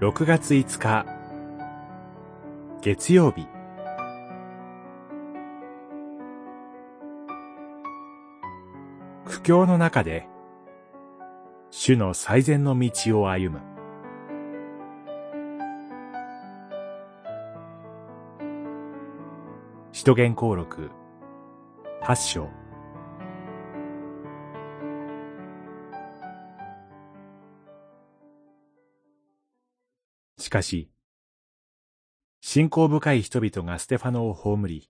6月5日。月曜日。苦境の中で主の最善の道を歩む。使徒言行録八章。しかし、信仰深い人々がステファノを葬り、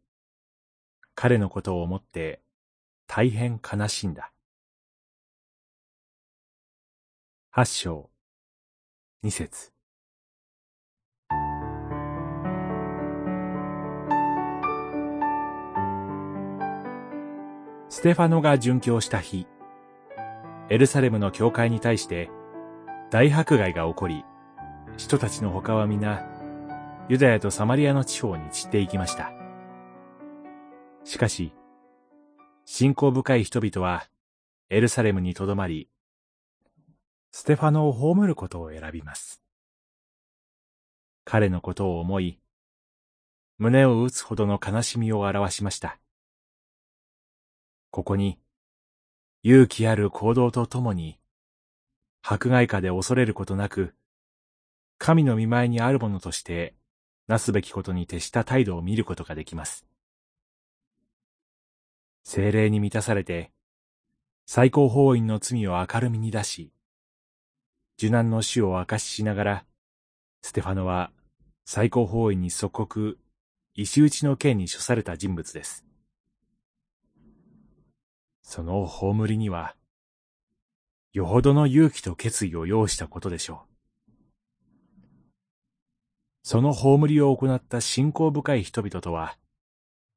彼のことを思って大変悲しんだ。八章、二節。ステファノが殉教した日、エルサレムの教会に対して大迫害が起こり、人たちの他は皆、ユダヤとサマリアの地方に散っていきました。しかし、信仰深い人々は、エルサレムにとどまり、ステファノを葬ることを選びます。彼のことを思い、胸を打つほどの悲しみを表しました。ここに、勇気ある行動とともに、迫害下で恐れることなく、神の見前にあるものとして、なすべきことに徹した態度を見ることができます。精霊に満たされて、最高法院の罪を明るみに出し、受難の死を明かししながら、ステファノは最高法院に即刻、石打ちの刑に処された人物です。その葬りには、よほどの勇気と決意を要したことでしょう。その葬りを行った信仰深い人々とは、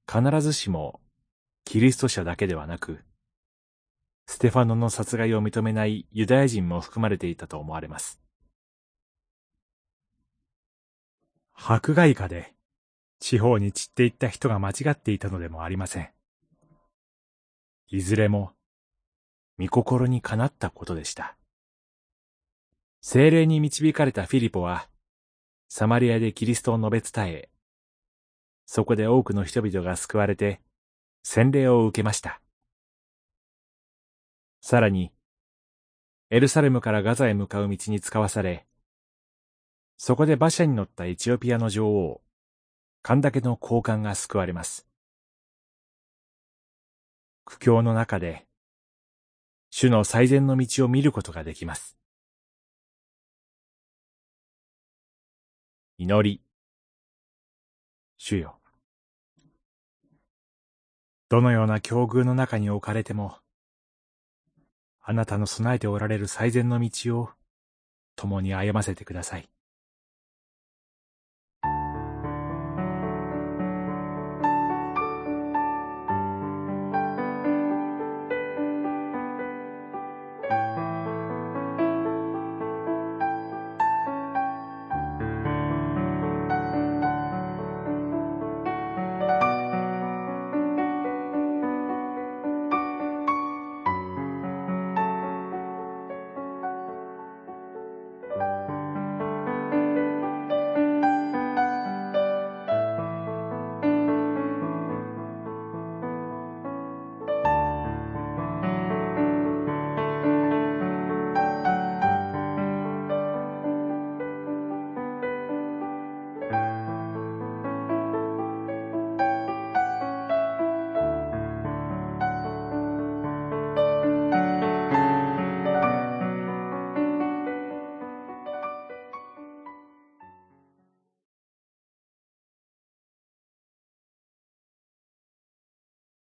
必ずしもキリスト者だけではなく、ステファノの殺害を認めないユダヤ人も含まれていたと思われます。迫害下で地方に散っていった人が間違っていたのでもありません。いずれも、御心にかなったことでした。精霊に導かれたフィリポは、サマリアでキリストを述べ伝え、そこで多くの人々が救われて、洗礼を受けました。さらに、エルサレムからガザへ向かう道に使わされ、そこで馬車に乗ったエチオピアの女王、カンダケの交換が救われます。苦境の中で、主の最善の道を見ることができます。祈り。主よ。どのような境遇の中に置かれても、あなたの備えておられる最善の道を共に歩ませてください。